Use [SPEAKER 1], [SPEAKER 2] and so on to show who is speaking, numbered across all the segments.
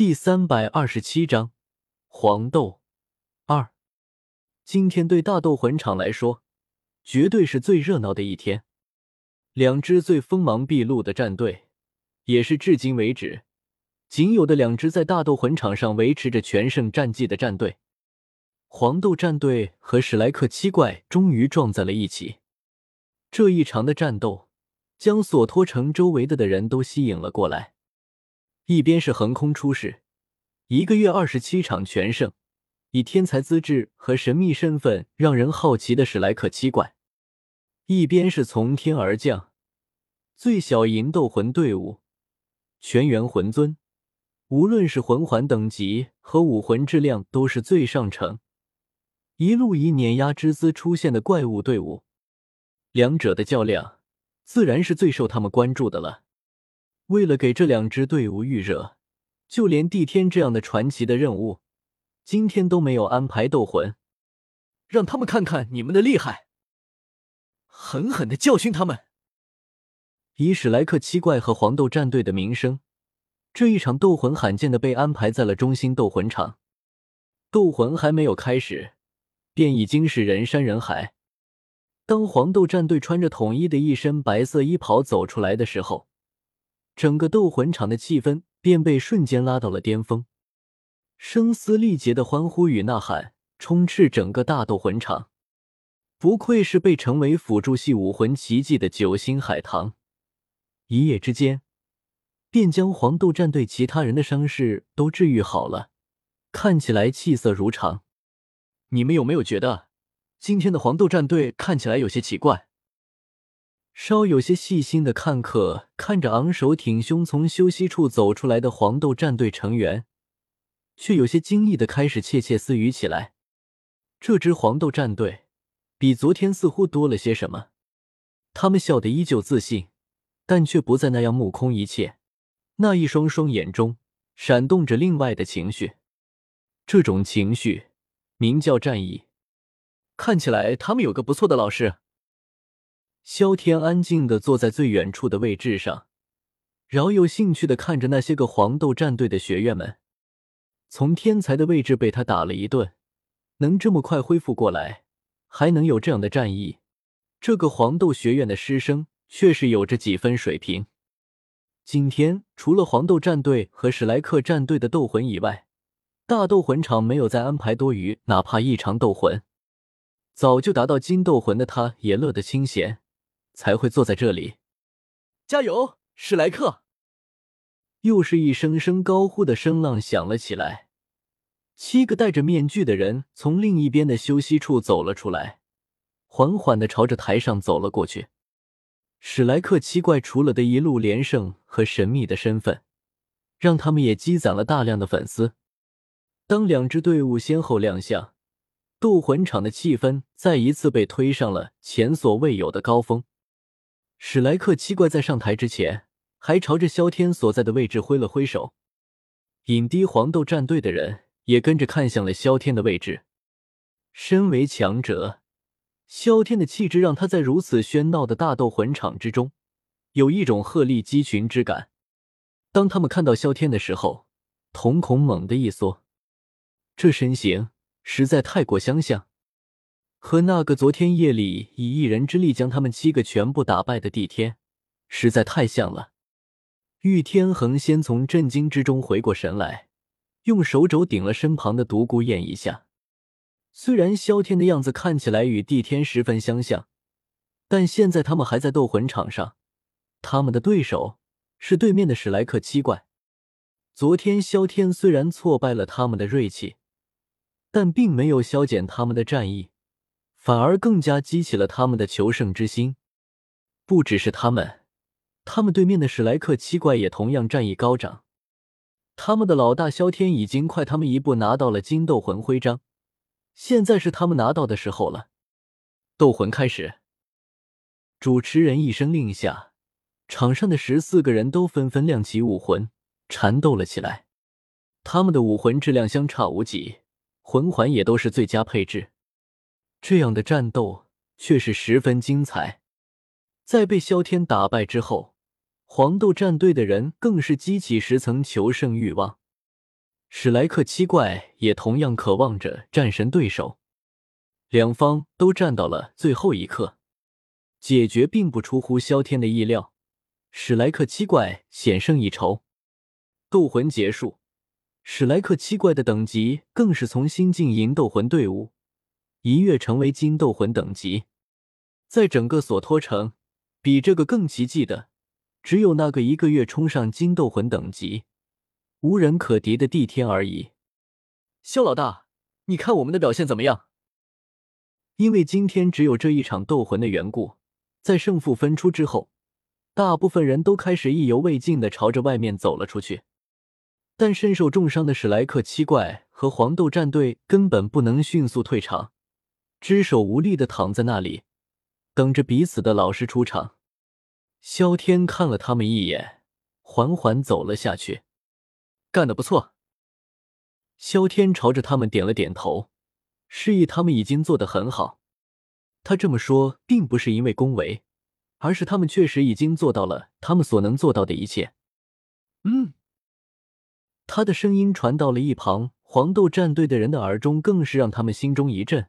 [SPEAKER 1] 第三百二十七章黄豆二。今天对大斗魂场来说，绝对是最热闹的一天。两支最锋芒毕露的战队，也是至今为止仅有的两支在大斗魂场上维持着全胜战绩的战队——黄豆战队和史莱克七怪终于撞在了一起。这一场的战斗，将索托城周围的的人都吸引了过来。一边是横空出世，一个月二十七场全胜，以天才资质和神秘身份让人好奇的史莱克七怪；一边是从天而降，最小银斗魂队伍全员魂尊，无论是魂环等级和武魂质量都是最上乘，一路以碾压之姿出现的怪物队伍。两者的较量，自然是最受他们关注的了。为了给这两支队伍预热，就连帝天这样的传奇的任务，今天都没有安排斗魂，让他们看看你们的厉害，狠狠的教训他们。以史莱克七怪和黄豆战队的名声，这一场斗魂罕见的被安排在了中心斗魂场。斗魂还没有开始，便已经是人山人海。当黄豆战队穿着统一的一身白色衣袍走出来的时候。整个斗魂场的气氛便被瞬间拉到了巅峰，声嘶力竭的欢呼与呐喊充斥整个大斗魂场。不愧是被称为辅助系武魂奇迹的九星海棠，一夜之间便将黄豆战队其他人的伤势都治愈好了，看起来气色如常。你们有没有觉得今天的黄豆战队看起来有些奇怪？稍有些细心的看客看着昂首挺胸从休息处走出来的黄豆战队成员，却有些惊异的开始窃窃私语起来。这支黄豆战队比昨天似乎多了些什么。他们笑得依旧自信，但却不再那样目空一切。那一双双眼中闪动着另外的情绪，这种情绪名叫战意。看起来他们有个不错的老师。萧天安静的坐在最远处的位置上，饶有兴趣的看着那些个黄豆战队的学员们。从天才的位置被他打了一顿，能这么快恢复过来，还能有这样的战意，这个黄豆学院的师生确实有着几分水平。今天除了黄豆战队和史莱克战队的斗魂以外，大斗魂场没有再安排多余哪怕一场斗魂。早就达到金斗魂的他，也乐得清闲。才会坐在这里，加油，史莱克！又是一声声高呼的声浪响了起来。七个戴着面具的人从另一边的休息处走了出来，缓缓的朝着台上走了过去。史莱克七怪除了的一路连胜和神秘的身份，让他们也积攒了大量的粉丝。当两支队伍先后亮相，斗魂场的气氛再一次被推上了前所未有的高峰。史莱克七怪在上台之前，还朝着萧天所在的位置挥了挥手。影帝黄豆战队的人也跟着看向了萧天的位置。身为强者，萧天的气质让他在如此喧闹的大斗魂场之中，有一种鹤立鸡群之感。当他们看到萧天的时候，瞳孔猛地一缩，这身形实在太过相像。和那个昨天夜里以一人之力将他们七个全部打败的帝天，实在太像了。玉天恒先从震惊之中回过神来，用手肘顶了身旁的独孤雁一下。虽然萧天的样子看起来与帝天十分相像，但现在他们还在斗魂场上，他们的对手是对面的史莱克七怪。昨天萧天虽然挫败了他们的锐气，但并没有消减他们的战意。反而更加激起了他们的求胜之心。不只是他们，他们对面的史莱克七怪也同样战意高涨。他们的老大萧天已经快他们一步拿到了金斗魂徽章，现在是他们拿到的时候了。斗魂开始，主持人一声令下，场上的十四个人都纷纷亮起武魂，缠斗了起来。他们的武魂质量相差无几，魂环也都是最佳配置。这样的战斗却是十分精彩。在被萧天打败之后，黄豆战队的人更是激起十层求胜欲望。史莱克七怪也同样渴望着战神对手。两方都战到了最后一刻，解决并不出乎萧天的意料，史莱克七怪险胜一筹。斗魂结束，史莱克七怪的等级更是从新晋银斗魂队伍一跃成为金斗魂等级。在整个索托城，比这个更奇迹的，只有那个一个月冲上金斗魂等级、无人可敌的帝天而已。肖老大，你看我们的表现怎么样？因为今天只有这一场斗魂的缘故，在胜负分出之后，大部分人都开始意犹未尽的朝着外面走了出去。但身受重伤的史莱克七怪和黄豆战队根本不能迅速退场，只手无力的躺在那里，等着彼此的老师出场。萧天看了他们一眼，缓缓走了下去。干得不错。萧天朝着他们点了点头，示意他们已经做得很好。他这么说，并不是因为恭维，而是他们确实已经做到了他们所能做到的一切。嗯。他的声音传到了一旁黄豆战队的人的耳中，更是让他们心中一震。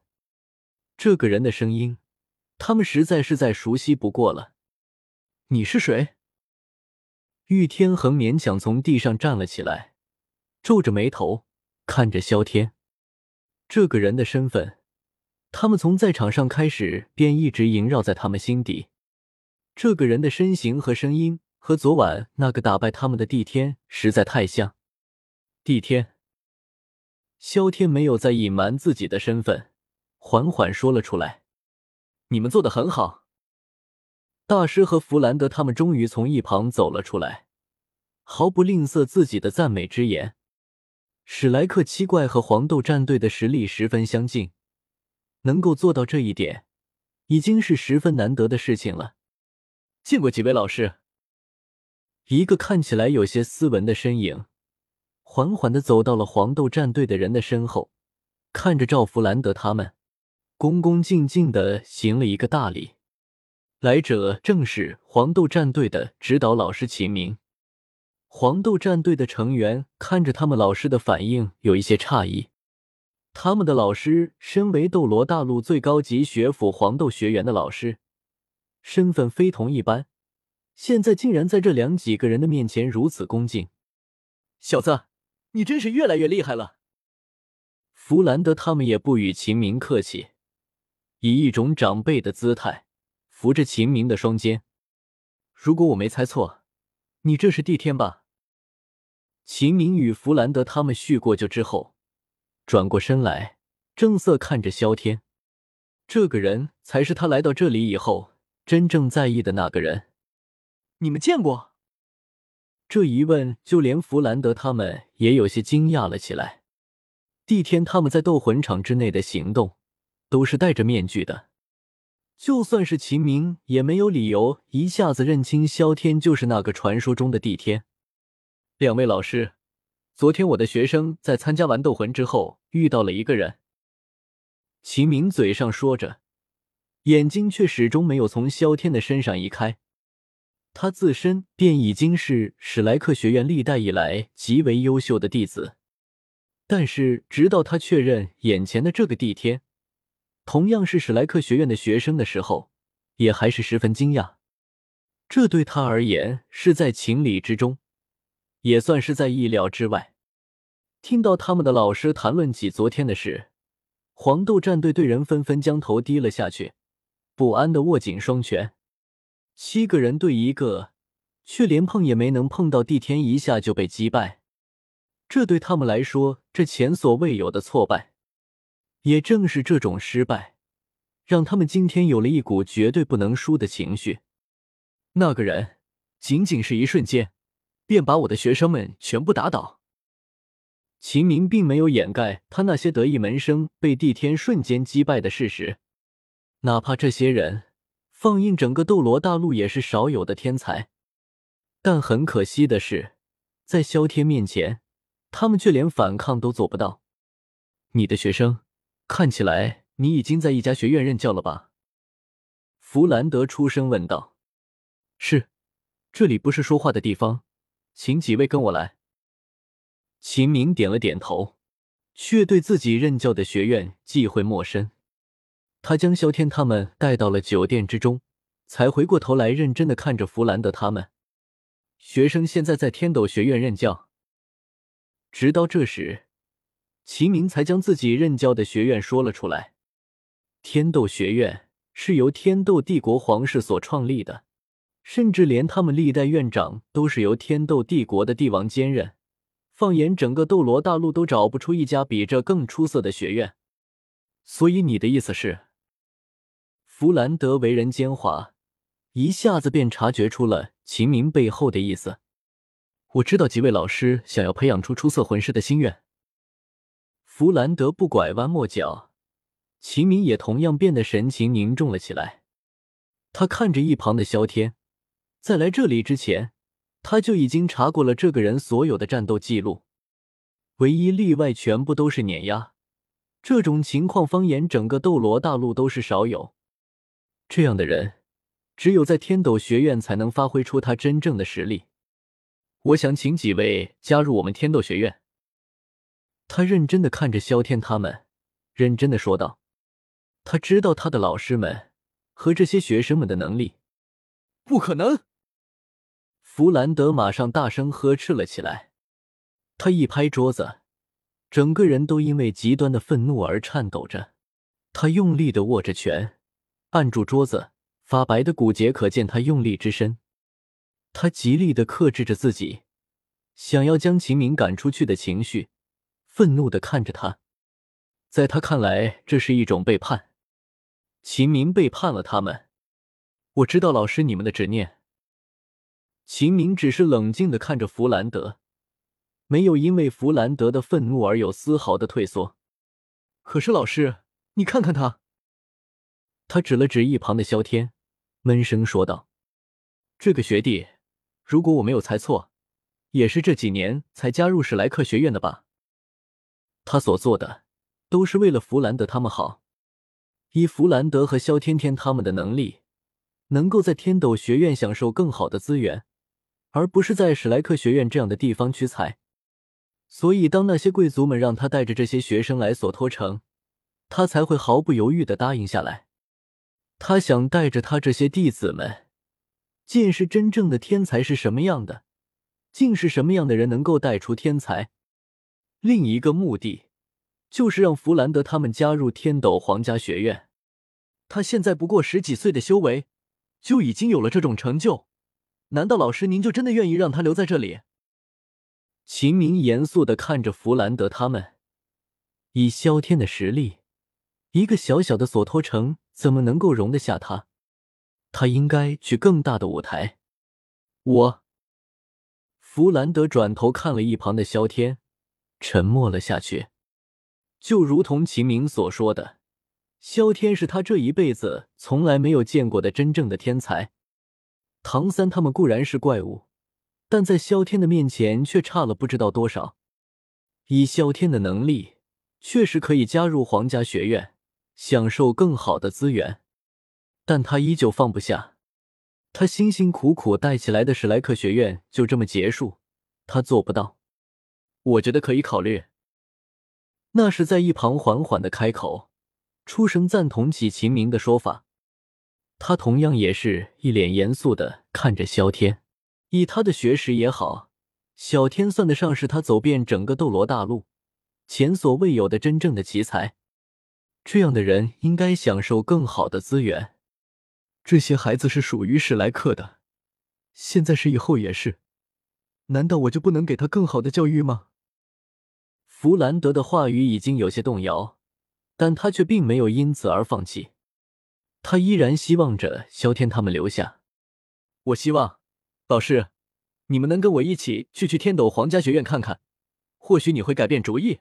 [SPEAKER 1] 这个人的声音，他们实在是再熟悉不过了。你是谁？玉天恒勉强从地上站了起来，皱着眉头看着萧天。这个人的身份，他们从在场上开始便一直萦绕在他们心底。这个人的身形和声音，和昨晚那个打败他们的帝天实在太像。帝天，萧天没有再隐瞒自己的身份，缓缓说了出来：“你们做的很好。”大师和弗兰德他们终于从一旁走了出来，毫不吝啬自己的赞美之言。史莱克七怪和黄豆战队的实力十分相近，能够做到这一点，已经是十分难得的事情了。见过几位老师？一个看起来有些斯文的身影。缓缓的走到了黄豆战队的人的身后，看着赵弗兰德他们，恭恭敬敬的行了一个大礼。来者正是黄豆战队的指导老师秦明。黄豆战队的成员看着他们老师的反应，有一些诧异。他们的老师身为斗罗大陆最高级学府黄豆学园的老师，身份非同一般，现在竟然在这两几个人的面前如此恭敬。小子。你真是越来越厉害了。弗兰德他们也不与秦明客气，以一种长辈的姿态扶着秦明的双肩。如果我没猜错，你这是帝天吧？秦明与弗兰德他们叙过旧之后，转过身来，正色看着萧天。这个人才是他来到这里以后真正在意的那个人。你们见过？这一问，就连弗兰德他们也有些惊讶了起来。帝天他们在斗魂场之内的行动，都是戴着面具的。就算是秦明，也没有理由一下子认清萧天就是那个传说中的帝天。两位老师，昨天我的学生在参加完斗魂之后，遇到了一个人。秦明嘴上说着，眼睛却始终没有从萧天的身上移开。他自身便已经是史莱克学院历代以来极为优秀的弟子，但是直到他确认眼前的这个帝天同样是史莱克学院的学生的时候，也还是十分惊讶。这对他而言是在情理之中，也算是在意料之外。听到他们的老师谈论起昨天的事，黄豆战队队人纷纷将头低了下去，不安的握紧双拳。七个人对一个，却连碰也没能碰到，帝天一下就被击败，这对他们来说，这前所未有的挫败。也正是这种失败，让他们今天有了一股绝对不能输的情绪。那个人仅仅是一瞬间，便把我的学生们全部打倒。秦明并没有掩盖他那些得意门生被帝天瞬间击败的事实，哪怕这些人。放映整个斗罗大陆也是少有的天才，但很可惜的是，在萧天面前，他们却连反抗都做不到。你的学生，看起来你已经在一家学院任教了吧？弗兰德出声问道。是，这里不是说话的地方，请几位跟我来。秦明点了点头，却对自己任教的学院忌讳莫深。他将萧天他们带到了酒店之中，才回过头来认真的看着弗兰德他们。学生现在在天斗学院任教。直到这时，秦明才将自己任教的学院说了出来。天斗学院是由天斗帝国皇室所创立的，甚至连他们历代院长都是由天斗帝国的帝王兼任。放眼整个斗罗大陆，都找不出一家比这更出色的学院。所以你的意思是？弗兰德为人奸猾，一下子便察觉出了秦明背后的意思。我知道几位老师想要培养出出色魂师的心愿。弗兰德不拐弯抹角，秦明也同样变得神情凝重了起来。他看着一旁的萧天，在来这里之前，他就已经查过了这个人所有的战斗记录，唯一例外全部都是碾压。这种情况，方言整个斗罗大陆都是少有。这样的人，只有在天斗学院才能发挥出他真正的实力。我想请几位加入我们天斗学院。他认真的看着萧天他们，认真的说道：“他知道他的老师们和这些学生们的能力。”不可能！弗兰德马上大声呵斥了起来，他一拍桌子，整个人都因为极端的愤怒而颤抖着，他用力的握着拳。按住桌子，发白的骨节可见他用力之深。他极力的克制着自己，想要将秦明赶出去的情绪，愤怒的看着他。在他看来，这是一种背叛。秦明背叛了他们。我知道老师你们的执念。秦明只是冷静的看着弗兰德，没有因为弗兰德的愤怒而有丝毫的退缩。可是老师，你看看他。他指了指一旁的萧天，闷声说道：“这个学弟，如果我没有猜错，也是这几年才加入史莱克学院的吧？他所做的都是为了弗兰德他们好。以弗兰德和萧天天他们的能力，能够在天斗学院享受更好的资源，而不是在史莱克学院这样的地方屈才。所以，当那些贵族们让他带着这些学生来索托城，他才会毫不犹豫的答应下来。”他想带着他这些弟子们见识真正的天才是什么样的，竟是什么样的人能够带出天才。另一个目的就是让弗兰德他们加入天斗皇家学院。他现在不过十几岁的修为，就已经有了这种成就。难道老师您就真的愿意让他留在这里？秦明严肃的看着弗兰德他们，以萧天的实力，一个小小的索托城。怎么能够容得下他？他应该去更大的舞台。我，弗兰德转头看了一旁的萧天，沉默了下去。就如同秦明所说的，萧天是他这一辈子从来没有见过的真正的天才。唐三他们固然是怪物，但在萧天的面前却差了不知道多少。以萧天的能力，确实可以加入皇家学院。享受更好的资源，但他依旧放不下。他辛辛苦苦带起来的史莱克学院就这么结束，他做不到。我觉得可以考虑。那是在一旁缓缓的开口，出声赞同起秦明的说法。他同样也是一脸严肃的看着萧天。以他的学识也好，小天算得上是他走遍整个斗罗大陆前所未有的真正的奇才。这样的人应该享受更好的资源。这些孩子是属于史莱克的，现在是以后也是。难道我就不能给他更好的教育吗？弗兰德的话语已经有些动摇，但他却并没有因此而放弃。他依然希望着萧天他们留下。我希望，老师，你们能跟我一起去去天斗皇家学院看看，或许你会改变主意。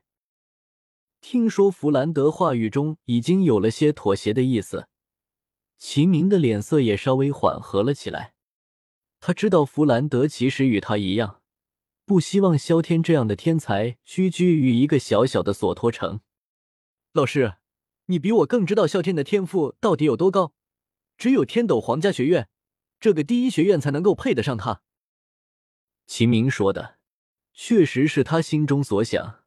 [SPEAKER 1] 听说弗兰德话语中已经有了些妥协的意思，秦明的脸色也稍微缓和了起来。他知道弗兰德其实与他一样，不希望萧天这样的天才屈居于一个小小的索托城。老师，你比我更知道萧天的天赋到底有多高。只有天斗皇家学院这个第一学院才能够配得上他。秦明说的。确实是他心中所想。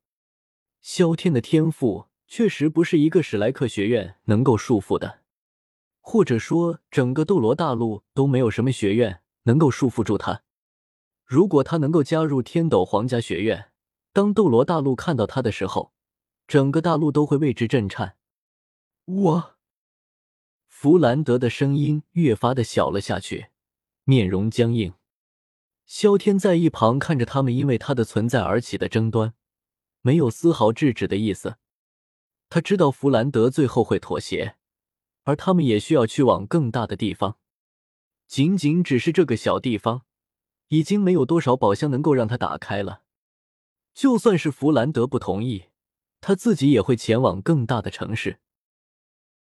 [SPEAKER 1] 萧天的天赋确实不是一个史莱克学院能够束缚的，或者说，整个斗罗大陆都没有什么学院能够束缚住他。如果他能够加入天斗皇家学院，当斗罗大陆看到他的时候，整个大陆都会为之震颤。我，弗兰德的声音越发的小了下去，面容僵硬。萧天在一旁看着他们因为他的存在而起的争端，没有丝毫制止的意思。他知道弗兰德最后会妥协，而他们也需要去往更大的地方。仅仅只是这个小地方，已经没有多少宝箱能够让他打开了。就算是弗兰德不同意，他自己也会前往更大的城市。